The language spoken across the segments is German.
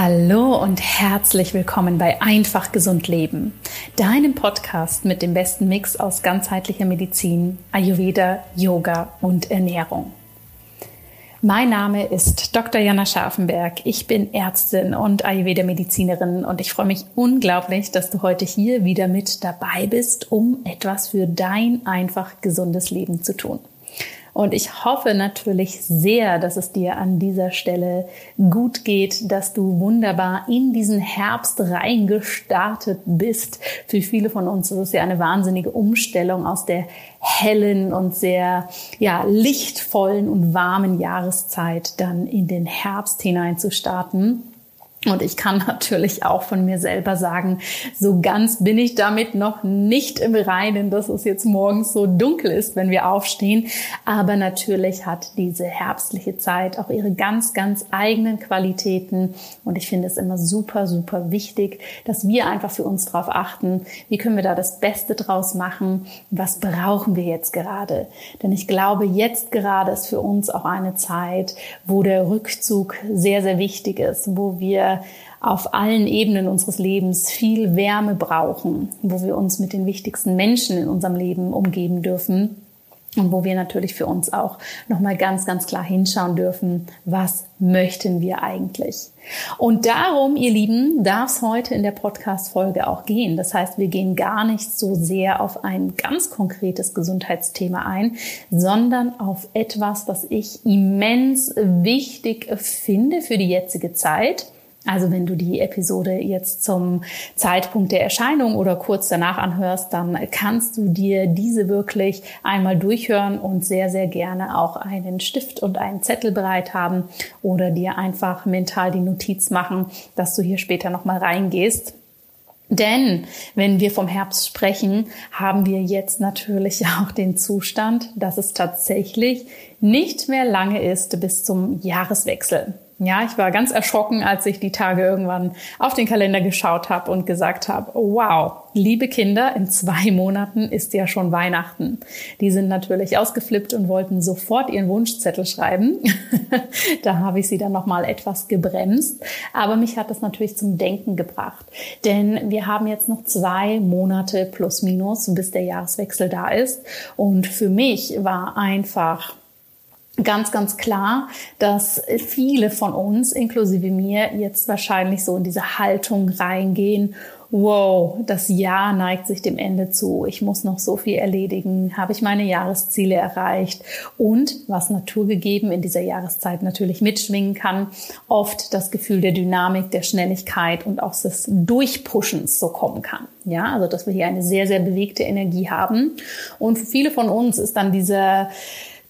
Hallo und herzlich willkommen bei Einfach Gesund Leben, deinem Podcast mit dem besten Mix aus ganzheitlicher Medizin, Ayurveda, Yoga und Ernährung. Mein Name ist Dr. Jana Scharfenberg. Ich bin Ärztin und Ayurveda-Medizinerin und ich freue mich unglaublich, dass du heute hier wieder mit dabei bist, um etwas für dein einfach gesundes Leben zu tun. Und ich hoffe natürlich sehr, dass es dir an dieser Stelle gut geht, dass du wunderbar in diesen Herbst reingestartet bist. Für viele von uns ist es ja eine wahnsinnige Umstellung aus der hellen und sehr ja, lichtvollen und warmen Jahreszeit dann in den Herbst hinein zu starten. Und ich kann natürlich auch von mir selber sagen, so ganz bin ich damit noch nicht im Reinen, dass es jetzt morgens so dunkel ist, wenn wir aufstehen. Aber natürlich hat diese herbstliche Zeit auch ihre ganz, ganz eigenen Qualitäten. Und ich finde es immer super, super wichtig, dass wir einfach für uns darauf achten, wie können wir da das Beste draus machen? Was brauchen wir jetzt gerade? Denn ich glaube, jetzt gerade ist für uns auch eine Zeit, wo der Rückzug sehr, sehr wichtig ist, wo wir auf allen Ebenen unseres Lebens viel Wärme brauchen, wo wir uns mit den wichtigsten Menschen in unserem Leben umgeben dürfen und wo wir natürlich für uns auch nochmal ganz, ganz klar hinschauen dürfen, was möchten wir eigentlich? Und darum, ihr Lieben, darf es heute in der Podcast-Folge auch gehen. Das heißt, wir gehen gar nicht so sehr auf ein ganz konkretes Gesundheitsthema ein, sondern auf etwas, was ich immens wichtig finde für die jetzige Zeit also wenn du die Episode jetzt zum Zeitpunkt der Erscheinung oder kurz danach anhörst, dann kannst du dir diese wirklich einmal durchhören und sehr, sehr gerne auch einen Stift und einen Zettel bereit haben oder dir einfach mental die Notiz machen, dass du hier später nochmal reingehst. Denn wenn wir vom Herbst sprechen, haben wir jetzt natürlich auch den Zustand, dass es tatsächlich nicht mehr lange ist bis zum Jahreswechsel. Ja, ich war ganz erschrocken, als ich die Tage irgendwann auf den Kalender geschaut habe und gesagt habe, wow, liebe Kinder, in zwei Monaten ist ja schon Weihnachten. Die sind natürlich ausgeflippt und wollten sofort ihren Wunschzettel schreiben. da habe ich sie dann nochmal etwas gebremst. Aber mich hat das natürlich zum Denken gebracht. Denn wir haben jetzt noch zwei Monate plus minus, bis der Jahreswechsel da ist. Und für mich war einfach ganz, ganz klar, dass viele von uns, inklusive mir, jetzt wahrscheinlich so in diese Haltung reingehen. Wow, das Jahr neigt sich dem Ende zu. Ich muss noch so viel erledigen. Habe ich meine Jahresziele erreicht? Und was naturgegeben in dieser Jahreszeit natürlich mitschwingen kann, oft das Gefühl der Dynamik, der Schnelligkeit und auch des Durchpushens so kommen kann. Ja, also dass wir hier eine sehr, sehr bewegte Energie haben. Und für viele von uns ist dann dieser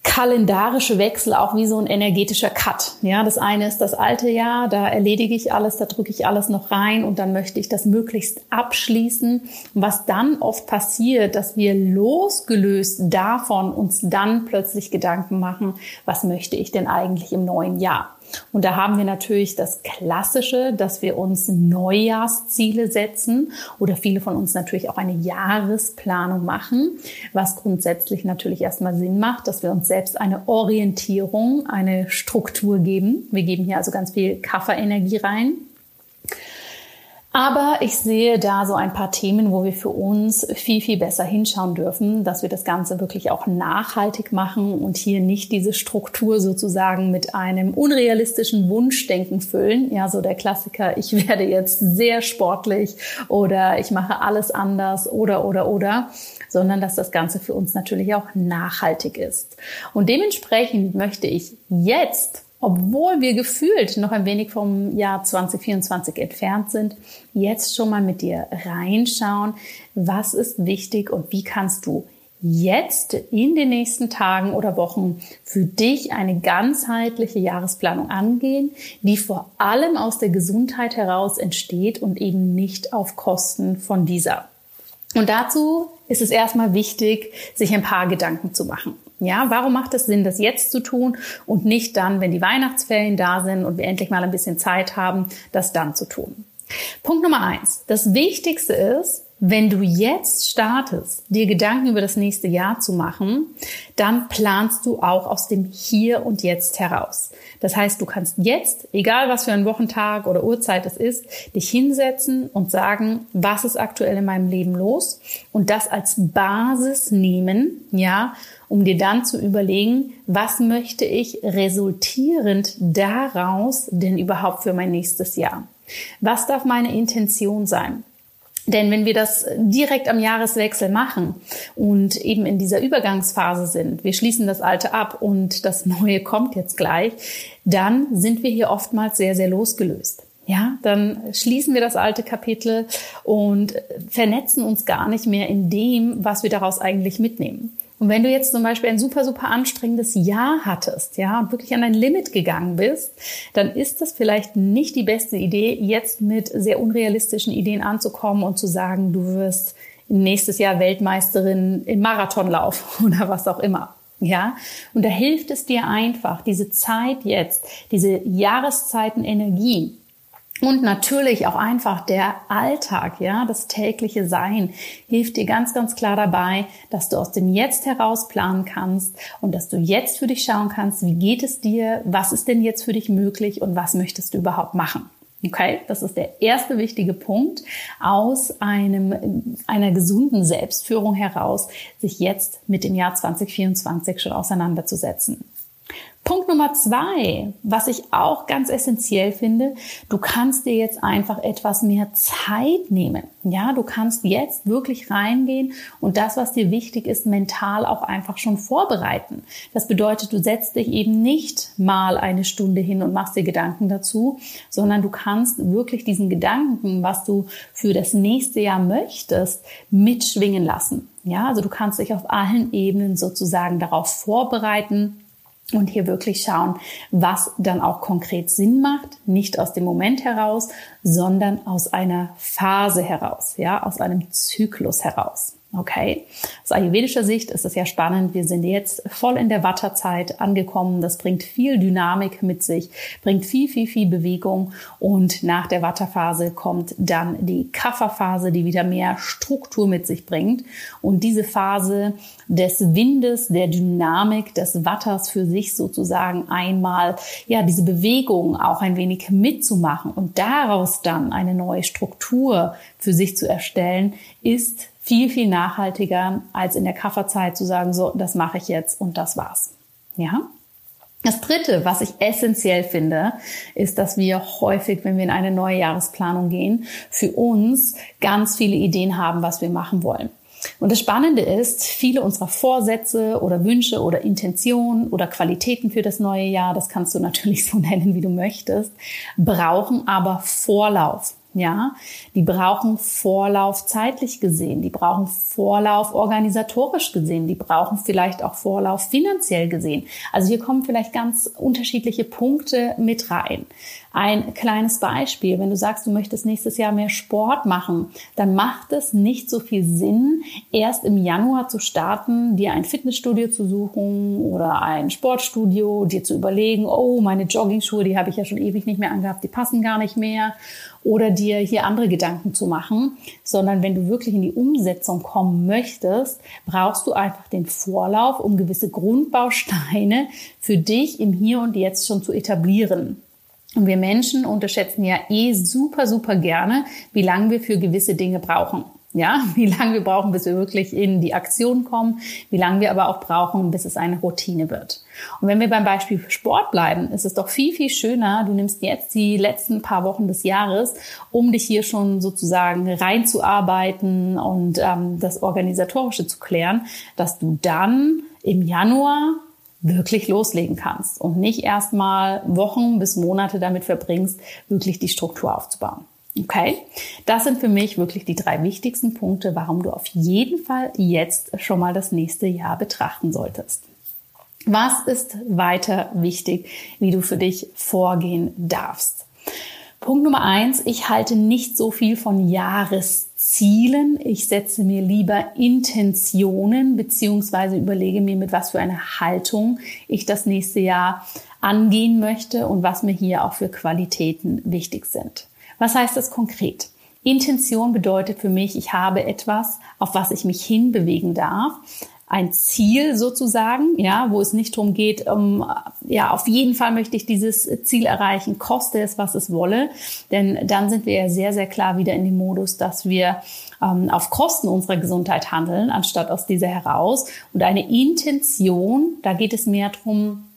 kalendarische Wechsel auch wie so ein energetischer Cut. Ja, das eine ist das alte Jahr, da erledige ich alles, da drücke ich alles noch rein und dann möchte ich das möglichst abschließen. Was dann oft passiert, dass wir losgelöst davon uns dann plötzlich Gedanken machen, was möchte ich denn eigentlich im neuen Jahr? Und da haben wir natürlich das Klassische, dass wir uns Neujahrsziele setzen oder viele von uns natürlich auch eine Jahresplanung machen, was grundsätzlich natürlich erstmal Sinn macht, dass wir uns selbst eine Orientierung, eine Struktur geben. Wir geben hier also ganz viel Kafferenergie rein. Aber ich sehe da so ein paar Themen, wo wir für uns viel, viel besser hinschauen dürfen, dass wir das Ganze wirklich auch nachhaltig machen und hier nicht diese Struktur sozusagen mit einem unrealistischen Wunschdenken füllen. Ja, so der Klassiker, ich werde jetzt sehr sportlich oder ich mache alles anders oder, oder, oder, sondern dass das Ganze für uns natürlich auch nachhaltig ist. Und dementsprechend möchte ich jetzt obwohl wir gefühlt noch ein wenig vom Jahr 2024 entfernt sind, jetzt schon mal mit dir reinschauen, was ist wichtig und wie kannst du jetzt in den nächsten Tagen oder Wochen für dich eine ganzheitliche Jahresplanung angehen, die vor allem aus der Gesundheit heraus entsteht und eben nicht auf Kosten von dieser. Und dazu ist es erstmal wichtig, sich ein paar Gedanken zu machen. Ja, warum macht es Sinn, das jetzt zu tun und nicht dann, wenn die Weihnachtsferien da sind und wir endlich mal ein bisschen Zeit haben, das dann zu tun? Punkt Nummer eins. Das Wichtigste ist, wenn du jetzt startest, dir Gedanken über das nächste Jahr zu machen, dann planst du auch aus dem Hier und Jetzt heraus. Das heißt, du kannst jetzt, egal was für ein Wochentag oder Uhrzeit es ist, dich hinsetzen und sagen, was ist aktuell in meinem Leben los und das als Basis nehmen, ja, um dir dann zu überlegen, was möchte ich resultierend daraus denn überhaupt für mein nächstes Jahr? Was darf meine Intention sein? Denn wenn wir das direkt am Jahreswechsel machen und eben in dieser Übergangsphase sind, wir schließen das Alte ab und das Neue kommt jetzt gleich, dann sind wir hier oftmals sehr, sehr losgelöst. Ja, dann schließen wir das alte Kapitel und vernetzen uns gar nicht mehr in dem, was wir daraus eigentlich mitnehmen. Und wenn du jetzt zum Beispiel ein super, super anstrengendes Jahr hattest, ja, und wirklich an dein Limit gegangen bist, dann ist das vielleicht nicht die beste Idee, jetzt mit sehr unrealistischen Ideen anzukommen und zu sagen, du wirst nächstes Jahr Weltmeisterin im Marathonlauf oder was auch immer. Ja, und da hilft es dir einfach, diese Zeit jetzt, diese Jahreszeiten Energie und natürlich auch einfach der Alltag, ja, das tägliche Sein hilft dir ganz, ganz klar dabei, dass du aus dem Jetzt heraus planen kannst und dass du jetzt für dich schauen kannst, wie geht es dir, was ist denn jetzt für dich möglich und was möchtest du überhaupt machen. Okay, das ist der erste wichtige Punkt aus einem, einer gesunden Selbstführung heraus, sich jetzt mit dem Jahr 2024 schon auseinanderzusetzen. Punkt Nummer zwei, was ich auch ganz essentiell finde, du kannst dir jetzt einfach etwas mehr Zeit nehmen. Ja, du kannst jetzt wirklich reingehen und das, was dir wichtig ist, mental auch einfach schon vorbereiten. Das bedeutet, du setzt dich eben nicht mal eine Stunde hin und machst dir Gedanken dazu, sondern du kannst wirklich diesen Gedanken, was du für das nächste Jahr möchtest, mitschwingen lassen. Ja, also du kannst dich auf allen Ebenen sozusagen darauf vorbereiten, und hier wirklich schauen, was dann auch konkret Sinn macht, nicht aus dem Moment heraus, sondern aus einer Phase heraus, ja, aus einem Zyklus heraus. Okay, aus ayurvedischer Sicht ist es ja spannend. Wir sind jetzt voll in der Watterzeit angekommen. Das bringt viel Dynamik mit sich, bringt viel, viel, viel Bewegung. Und nach der Watterphase kommt dann die Kafferphase, die wieder mehr Struktur mit sich bringt. Und diese Phase des Windes, der Dynamik des Watters für sich sozusagen einmal, ja, diese Bewegung auch ein wenig mitzumachen und daraus dann eine neue Struktur für sich zu erstellen, ist viel, viel nachhaltiger, als in der Kafferzeit zu sagen, so, das mache ich jetzt und das war's. Ja? Das dritte, was ich essentiell finde, ist, dass wir häufig, wenn wir in eine neue Jahresplanung gehen, für uns ganz viele Ideen haben, was wir machen wollen. Und das Spannende ist, viele unserer Vorsätze oder Wünsche oder Intentionen oder Qualitäten für das neue Jahr, das kannst du natürlich so nennen, wie du möchtest, brauchen aber Vorlauf. Ja, die brauchen Vorlauf zeitlich gesehen, die brauchen Vorlauf organisatorisch gesehen, die brauchen vielleicht auch Vorlauf finanziell gesehen. Also hier kommen vielleicht ganz unterschiedliche Punkte mit rein. Ein kleines Beispiel, wenn du sagst, du möchtest nächstes Jahr mehr Sport machen, dann macht es nicht so viel Sinn, erst im Januar zu starten, dir ein Fitnessstudio zu suchen oder ein Sportstudio, dir zu überlegen, oh, meine Joggingschuhe, die habe ich ja schon ewig nicht mehr angehabt, die passen gar nicht mehr. Oder dir hier andere Gedanken zu machen, sondern wenn du wirklich in die Umsetzung kommen möchtest, brauchst du einfach den Vorlauf, um gewisse Grundbausteine für dich im Hier und Jetzt schon zu etablieren. Und wir Menschen unterschätzen ja eh super, super gerne, wie lange wir für gewisse Dinge brauchen. Ja, wie lange wir brauchen, bis wir wirklich in die Aktion kommen, wie lange wir aber auch brauchen, bis es eine Routine wird. Und wenn wir beim Beispiel Sport bleiben, ist es doch viel, viel schöner, du nimmst jetzt die letzten paar Wochen des Jahres, um dich hier schon sozusagen reinzuarbeiten und ähm, das Organisatorische zu klären, dass du dann im Januar wirklich loslegen kannst und nicht erstmal Wochen bis Monate damit verbringst, wirklich die Struktur aufzubauen. Okay, das sind für mich wirklich die drei wichtigsten Punkte, warum du auf jeden Fall jetzt schon mal das nächste Jahr betrachten solltest. Was ist weiter wichtig, wie du für dich vorgehen darfst? Punkt Nummer eins, ich halte nicht so viel von Jahreszielen. Ich setze mir lieber Intentionen beziehungsweise überlege mir, mit was für einer Haltung ich das nächste Jahr angehen möchte und was mir hier auch für Qualitäten wichtig sind. Was heißt das konkret? Intention bedeutet für mich, ich habe etwas, auf was ich mich hinbewegen darf ein Ziel sozusagen, ja, wo es nicht darum geht, um, ja, auf jeden Fall möchte ich dieses Ziel erreichen, koste es, was es wolle. Denn dann sind wir ja sehr, sehr klar wieder in dem Modus, dass wir ähm, auf Kosten unserer Gesundheit handeln, anstatt aus dieser heraus. Und eine Intention, da geht es mehr darum,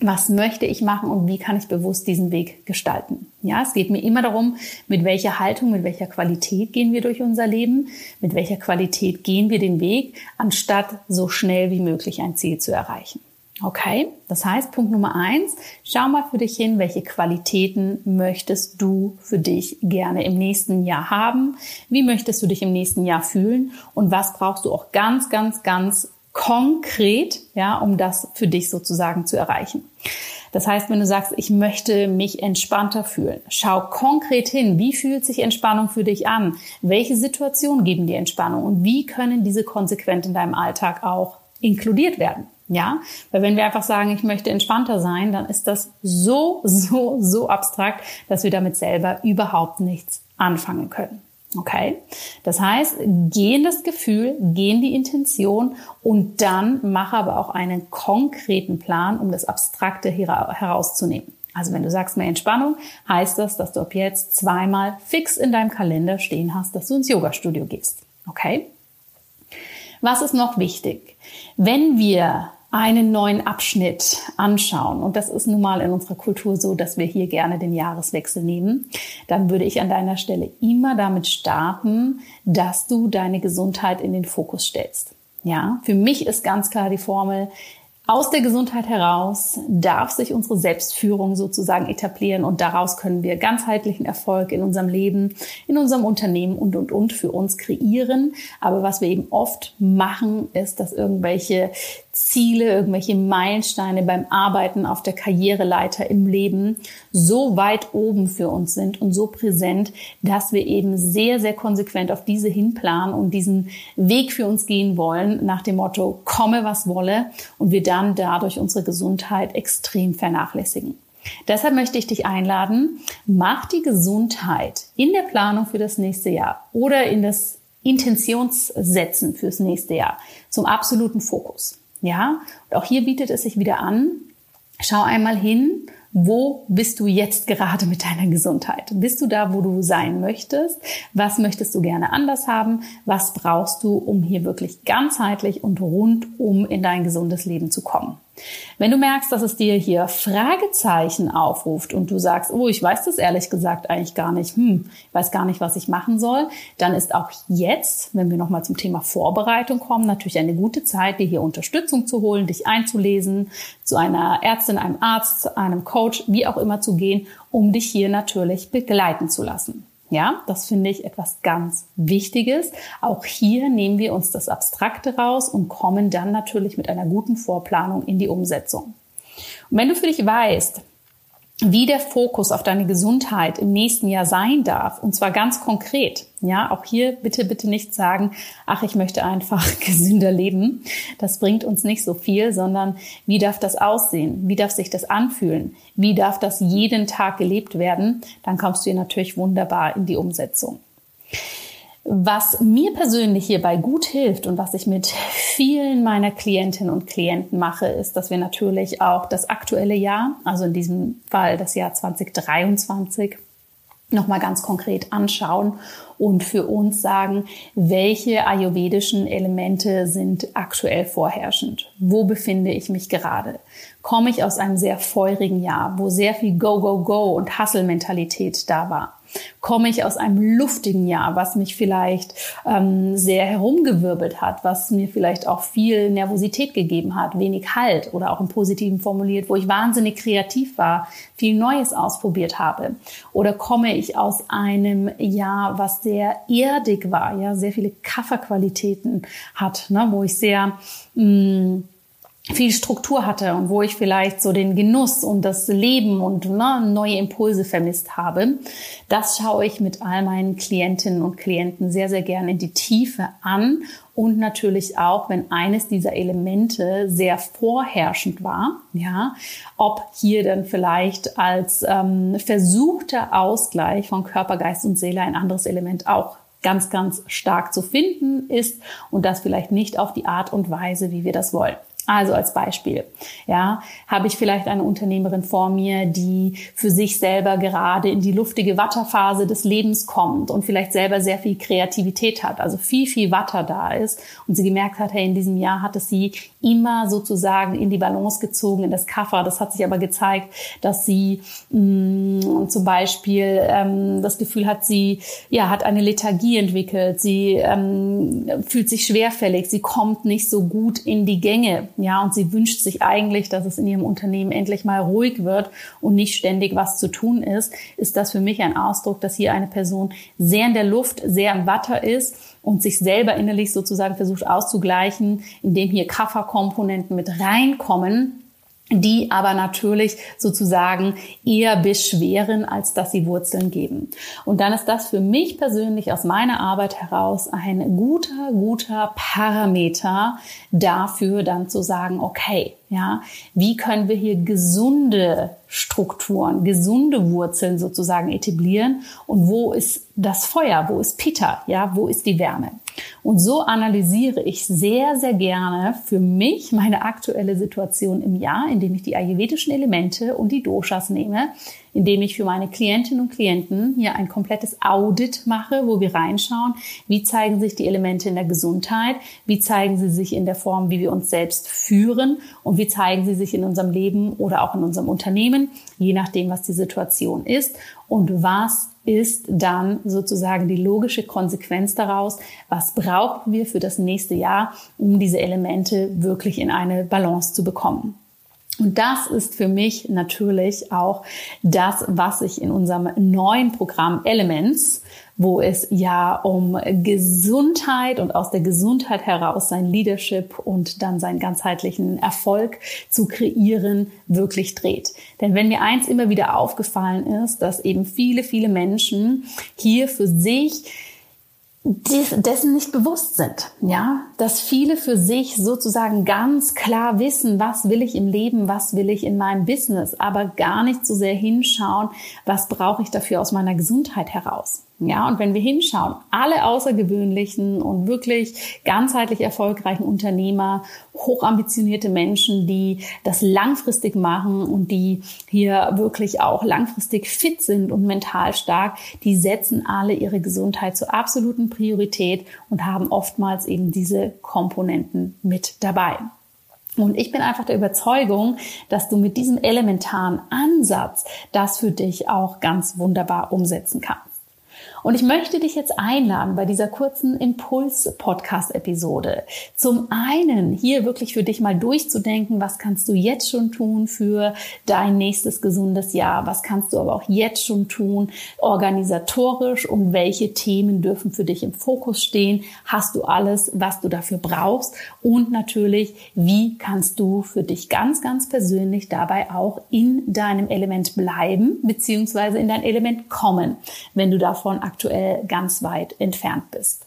was möchte ich machen und wie kann ich bewusst diesen Weg gestalten. Ja, es geht mir immer darum, mit welcher Haltung, mit welcher Qualität gehen wir durch unser Leben, mit welcher Qualität gehen wir den Weg, anstatt so schnell wie möglich ein Ziel zu erreichen. Okay, das heißt, Punkt Nummer eins, schau mal für dich hin, welche Qualitäten möchtest du für dich gerne im nächsten Jahr haben? Wie möchtest du dich im nächsten Jahr fühlen? Und was brauchst du auch ganz, ganz, ganz konkret, ja, um das für dich sozusagen zu erreichen. Das heißt, wenn du sagst, ich möchte mich entspannter fühlen, schau konkret hin, wie fühlt sich Entspannung für dich an? Welche Situationen geben dir Entspannung und wie können diese konsequent in deinem Alltag auch inkludiert werden? Ja, weil wenn wir einfach sagen, ich möchte entspannter sein, dann ist das so, so, so abstrakt, dass wir damit selber überhaupt nichts anfangen können. Okay? Das heißt, geh in das Gefühl, geh in die Intention und dann mach aber auch einen konkreten Plan, um das Abstrakte herauszunehmen. Also wenn du sagst mehr Entspannung, heißt das, dass du ab jetzt zweimal fix in deinem Kalender stehen hast, dass du ins Yoga-Studio gehst. Okay? Was ist noch wichtig? Wenn wir einen neuen Abschnitt anschauen, und das ist nun mal in unserer Kultur so, dass wir hier gerne den Jahreswechsel nehmen, dann würde ich an deiner Stelle immer damit starten, dass du deine Gesundheit in den Fokus stellst. Ja, für mich ist ganz klar die Formel, aus der Gesundheit heraus darf sich unsere Selbstführung sozusagen etablieren und daraus können wir ganzheitlichen Erfolg in unserem Leben, in unserem Unternehmen und, und, und für uns kreieren. Aber was wir eben oft machen, ist, dass irgendwelche Ziele, irgendwelche Meilensteine beim Arbeiten auf der Karriereleiter im Leben so weit oben für uns sind und so präsent, dass wir eben sehr, sehr konsequent auf diese hinplanen und diesen Weg für uns gehen wollen, nach dem Motto, komme was wolle und wir dann dadurch unsere Gesundheit extrem vernachlässigen. Deshalb möchte ich dich einladen, mach die Gesundheit in der Planung für das nächste Jahr oder in das Intentionssetzen fürs nächste Jahr zum absoluten Fokus. Ja, und auch hier bietet es sich wieder an. Schau einmal hin, wo bist du jetzt gerade mit deiner Gesundheit? Bist du da, wo du sein möchtest? Was möchtest du gerne anders haben? Was brauchst du, um hier wirklich ganzheitlich und rundum in dein gesundes Leben zu kommen? Wenn du merkst, dass es dir hier Fragezeichen aufruft und du sagst, oh, ich weiß das ehrlich gesagt eigentlich gar nicht, hm, ich weiß gar nicht, was ich machen soll, dann ist auch jetzt, wenn wir nochmal zum Thema Vorbereitung kommen, natürlich eine gute Zeit, dir hier Unterstützung zu holen, dich einzulesen, zu einer Ärztin, einem Arzt, einem Coach, wie auch immer zu gehen, um dich hier natürlich begleiten zu lassen. Ja, das finde ich etwas ganz Wichtiges. Auch hier nehmen wir uns das Abstrakte raus und kommen dann natürlich mit einer guten Vorplanung in die Umsetzung. Und wenn du für dich weißt, wie der Fokus auf deine Gesundheit im nächsten Jahr sein darf. Und zwar ganz konkret. Ja, auch hier bitte, bitte nicht sagen, ach, ich möchte einfach gesünder leben. Das bringt uns nicht so viel, sondern wie darf das aussehen? Wie darf sich das anfühlen? Wie darf das jeden Tag gelebt werden? Dann kommst du hier natürlich wunderbar in die Umsetzung. Was mir persönlich hierbei gut hilft und was ich mit vielen meiner Klientinnen und Klienten mache, ist, dass wir natürlich auch das aktuelle Jahr, also in diesem Fall das Jahr 2023, nochmal ganz konkret anschauen und für uns sagen, welche ayurvedischen Elemente sind aktuell vorherrschend? Wo befinde ich mich gerade? Komme ich aus einem sehr feurigen Jahr, wo sehr viel Go, Go, Go und Hustle-Mentalität da war? Komme ich aus einem luftigen Jahr, was mich vielleicht ähm, sehr herumgewirbelt hat, was mir vielleicht auch viel Nervosität gegeben hat, wenig Halt oder auch im Positiven formuliert, wo ich wahnsinnig kreativ war, viel Neues ausprobiert habe? Oder komme ich aus einem Jahr, was sehr erdig war, ja, sehr viele Kafferqualitäten hat, ne, wo ich sehr mh, mm, viel Struktur hatte und wo ich vielleicht so den Genuss und das Leben und ne, neue Impulse vermisst habe. Das schaue ich mit all meinen Klientinnen und Klienten sehr, sehr gerne in die Tiefe an, und natürlich auch, wenn eines dieser Elemente sehr vorherrschend war, ja, ob hier dann vielleicht als ähm, versuchter Ausgleich von Körper, Geist und Seele ein anderes Element auch ganz, ganz stark zu finden ist und das vielleicht nicht auf die Art und Weise, wie wir das wollen. Also als Beispiel, ja, habe ich vielleicht eine Unternehmerin vor mir, die für sich selber gerade in die luftige Watterphase des Lebens kommt und vielleicht selber sehr viel Kreativität hat, also viel, viel Watter da ist und sie gemerkt hat, hey, in diesem Jahr hat es sie immer sozusagen in die Balance gezogen, in das Kaffer. Das hat sich aber gezeigt, dass sie mh, mm, zum Beispiel ähm, das Gefühl hat, sie ja, hat eine Lethargie entwickelt, sie ähm, fühlt sich schwerfällig, sie kommt nicht so gut in die Gänge. Ja, und sie wünscht sich eigentlich, dass es in ihrem Unternehmen endlich mal ruhig wird und nicht ständig was zu tun ist, ist das für mich ein Ausdruck, dass hier eine Person sehr in der Luft, sehr im Watter ist und sich selber innerlich sozusagen versucht auszugleichen, indem hier Kafferkomponenten mit reinkommen, die aber natürlich sozusagen eher beschweren, als dass sie Wurzeln geben. Und dann ist das für mich persönlich aus meiner Arbeit heraus ein guter, guter Parameter dafür, dann zu sagen, okay, ja, wie können wir hier gesunde Strukturen, gesunde Wurzeln sozusagen etablieren und wo ist das Feuer, wo ist Peter, ja, wo ist die Wärme? Und so analysiere ich sehr, sehr gerne für mich meine aktuelle Situation im Jahr, indem ich die ayurvedischen Elemente und die Doshas nehme, indem ich für meine Klientinnen und Klienten hier ein komplettes Audit mache, wo wir reinschauen, wie zeigen sich die Elemente in der Gesundheit, wie zeigen sie sich in der Form, wie wir uns selbst führen und wie zeigen sie sich in unserem Leben oder auch in unserem Unternehmen, je nachdem, was die Situation ist und was ist dann sozusagen die logische Konsequenz daraus, was brauchen wir für das nächste Jahr, um diese Elemente wirklich in eine Balance zu bekommen. Und das ist für mich natürlich auch das, was ich in unserem neuen Programm Elements, wo es ja um Gesundheit und aus der Gesundheit heraus sein Leadership und dann seinen ganzheitlichen Erfolg zu kreieren, wirklich dreht. Denn wenn mir eins immer wieder aufgefallen ist, dass eben viele, viele Menschen hier für sich dessen nicht bewusst sind, ja, dass viele für sich sozusagen ganz klar wissen, was will ich im Leben, was will ich in meinem Business, aber gar nicht so sehr hinschauen, was brauche ich dafür aus meiner Gesundheit heraus. Ja, und wenn wir hinschauen, alle außergewöhnlichen und wirklich ganzheitlich erfolgreichen Unternehmer, hochambitionierte Menschen, die das langfristig machen und die hier wirklich auch langfristig fit sind und mental stark, die setzen alle ihre Gesundheit zur absoluten Priorität und haben oftmals eben diese Komponenten mit dabei. Und ich bin einfach der Überzeugung, dass du mit diesem elementaren Ansatz das für dich auch ganz wunderbar umsetzen kannst. Und ich möchte dich jetzt einladen bei dieser kurzen Impuls-Podcast-Episode. Zum einen hier wirklich für dich mal durchzudenken, was kannst du jetzt schon tun für dein nächstes gesundes Jahr? Was kannst du aber auch jetzt schon tun organisatorisch und welche Themen dürfen für dich im Fokus stehen? Hast du alles, was du dafür brauchst? Und natürlich, wie kannst du für dich ganz, ganz persönlich dabei auch in deinem Element bleiben, beziehungsweise in dein Element kommen, wenn du davon aktuell ganz weit entfernt bist.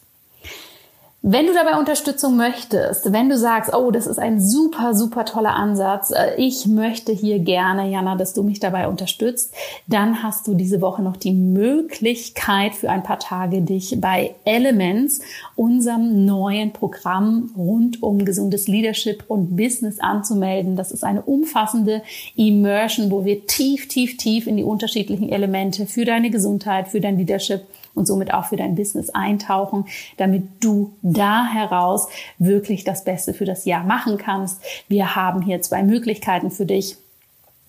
Wenn du dabei Unterstützung möchtest, wenn du sagst, oh, das ist ein super, super toller Ansatz, äh, ich möchte hier gerne, Jana, dass du mich dabei unterstützt, dann hast du diese Woche noch die Möglichkeit für ein paar Tage dich bei Elements, unserem neuen Programm rund um gesundes Leadership und Business anzumelden. Das ist eine umfassende Immersion, wo wir tief, tief, tief in die unterschiedlichen Elemente für deine Gesundheit, für dein Leadership und somit auch für dein Business eintauchen, damit du da heraus wirklich das Beste für das Jahr machen kannst. Wir haben hier zwei Möglichkeiten für dich.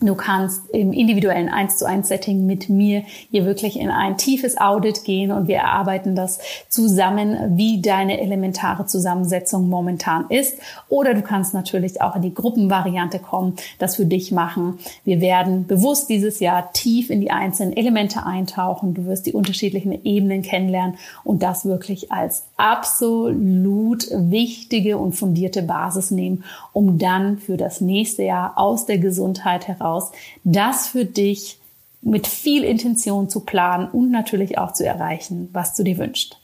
Du kannst im individuellen 1 zu 1 Setting mit mir hier wirklich in ein tiefes Audit gehen und wir erarbeiten das zusammen, wie deine elementare Zusammensetzung momentan ist. Oder du kannst natürlich auch in die Gruppenvariante kommen, das für dich machen. Wir werden bewusst dieses Jahr tief in die einzelnen Elemente eintauchen. Du wirst die unterschiedlichen Ebenen kennenlernen und das wirklich als absolut wichtige und fundierte Basis nehmen, um dann für das nächste Jahr aus der Gesundheit heraus heraus, das für dich mit viel Intention zu planen und natürlich auch zu erreichen, was du dir wünschst.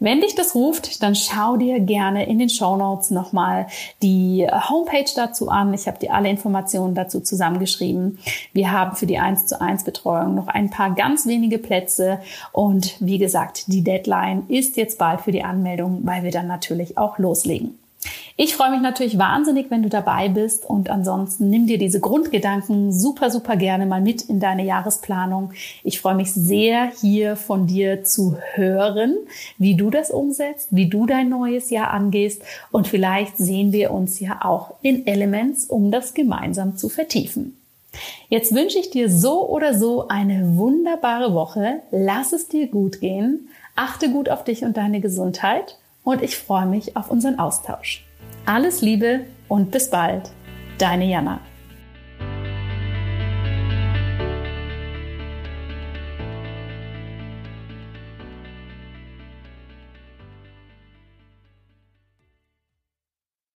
Wenn dich das ruft, dann schau dir gerne in den Show Notes nochmal die Homepage dazu an. Ich habe dir alle Informationen dazu zusammengeschrieben. Wir haben für die 1 zu 1 Betreuung noch ein paar ganz wenige Plätze und wie gesagt, die Deadline ist jetzt bald für die Anmeldung, weil wir dann natürlich auch loslegen. Ich freue mich natürlich wahnsinnig, wenn du dabei bist und ansonsten nimm dir diese Grundgedanken super, super gerne mal mit in deine Jahresplanung. Ich freue mich sehr, hier von dir zu hören, wie du das umsetzt, wie du dein neues Jahr angehst und vielleicht sehen wir uns ja auch in Elements, um das gemeinsam zu vertiefen. Jetzt wünsche ich dir so oder so eine wunderbare Woche. Lass es dir gut gehen. Achte gut auf dich und deine Gesundheit und ich freue mich auf unseren Austausch. Alles Liebe und bis bald. Deine Jana.